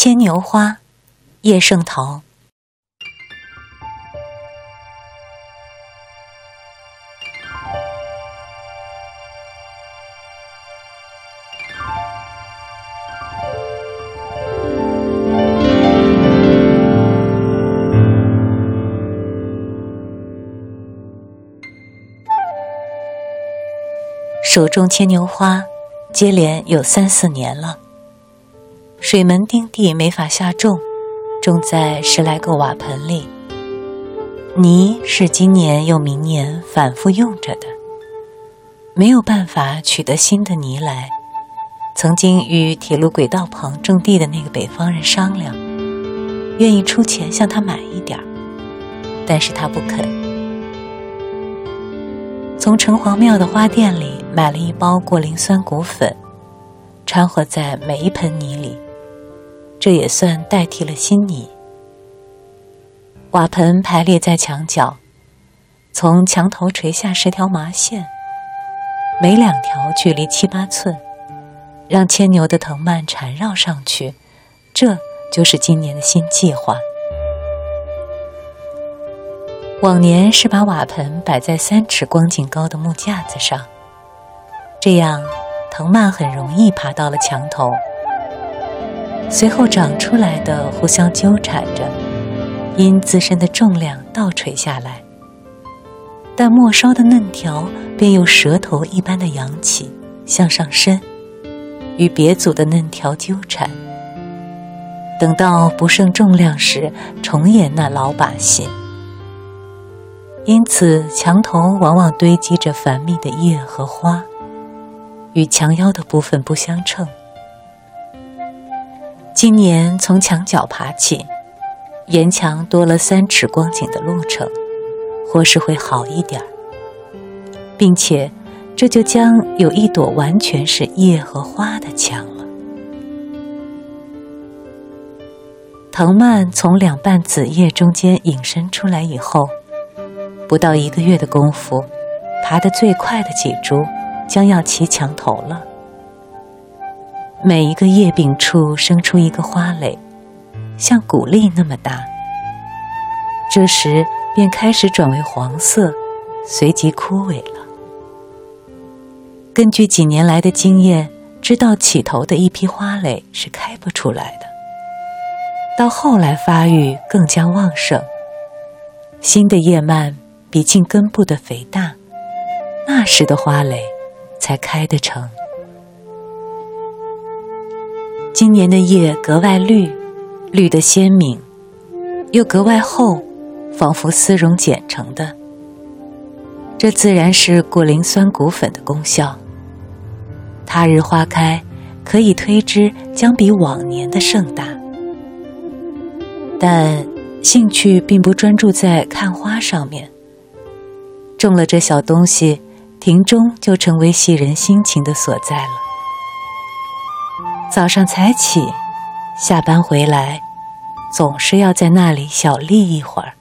牵牛花，叶圣陶。手种牵牛花，接连有三四年了。水门丁地没法下种，种在十来个瓦盆里。泥是今年又明年反复用着的，没有办法取得新的泥来。曾经与铁路轨道旁种地的那个北方人商量，愿意出钱向他买一点儿，但是他不肯。从城隍庙的花店里买了一包过磷酸骨粉，掺和在每一盆泥里，这也算代替了新泥。瓦盆排列在墙角，从墙头垂下十条麻线，每两条距离七八寸，让牵牛的藤蔓缠绕上去，这就是今年的新计划。往年是把瓦盆摆在三尺光景高的木架子上，这样藤蔓很容易爬到了墙头，随后长出来的互相纠缠着，因自身的重量倒垂下来。但末梢的嫩条便又蛇头一般的扬起，向上伸，与别组的嫩条纠缠。等到不胜重量时，重演那老把戏。因此，墙头往往堆积着繁密的叶和花，与墙腰的部分不相称。今年从墙角爬起，沿墙多了三尺光景的路程，或是会好一点儿，并且这就将有一朵完全是叶和花的墙了。藤蔓从两瓣紫叶中间引伸出来以后。不到一个月的功夫，爬得最快的几株将要齐墙头了。每一个叶柄处生出一个花蕾，像谷粒那么大。这时便开始转为黄色，随即枯萎了。根据几年来的经验，知道起头的一批花蕾是开不出来的，到后来发育更加旺盛，新的叶蔓。比茎根部的肥大，那时的花蕾才开得成。今年的叶格外绿，绿得鲜明，又格外厚，仿佛丝绒剪成的。这自然是过磷酸骨粉的功效。他日花开，可以推知将比往年的盛大。但兴趣并不专注在看花上面。种了这小东西，庭中就成为系人心情的所在了。早上才起，下班回来，总是要在那里小立一会儿。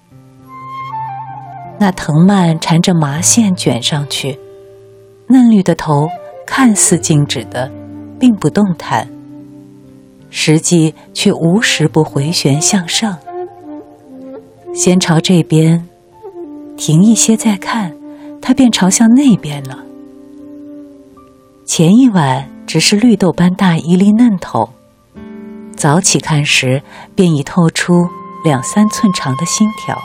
那藤蔓缠着麻线卷上去，嫩绿的头看似静止的，并不动弹，实际却无时不回旋向上。先朝这边。停一些再看，它便朝向那边了。前一晚只是绿豆般大一粒嫩头，早起看时便已透出两三寸长的新条了。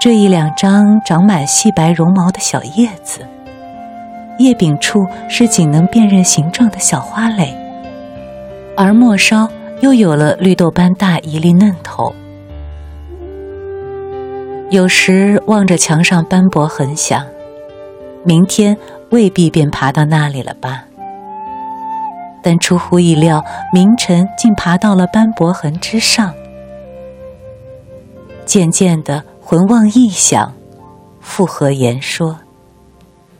这一两张长满细白绒毛的小叶子，叶柄处是仅能辨认形状的小花蕾，而末梢又有了绿豆般大一粒嫩头。有时望着墙上斑驳痕想，明天未必便爬到那里了吧？但出乎意料，明晨竟爬到了斑驳痕之上。渐渐的，魂望异想，复合言说，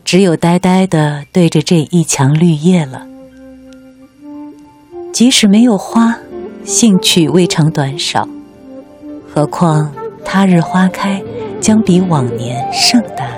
只有呆呆的对着这一墙绿叶了。即使没有花，兴趣未尝短少。何况他日花开，将比往年盛大。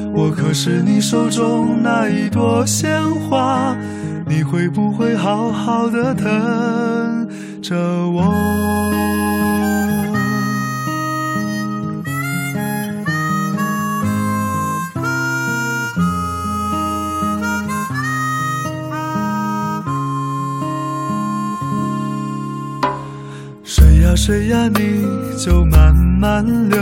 我可是你手中那一朵鲜花，你会不会好好的疼着我？水呀水呀，你就慢慢流。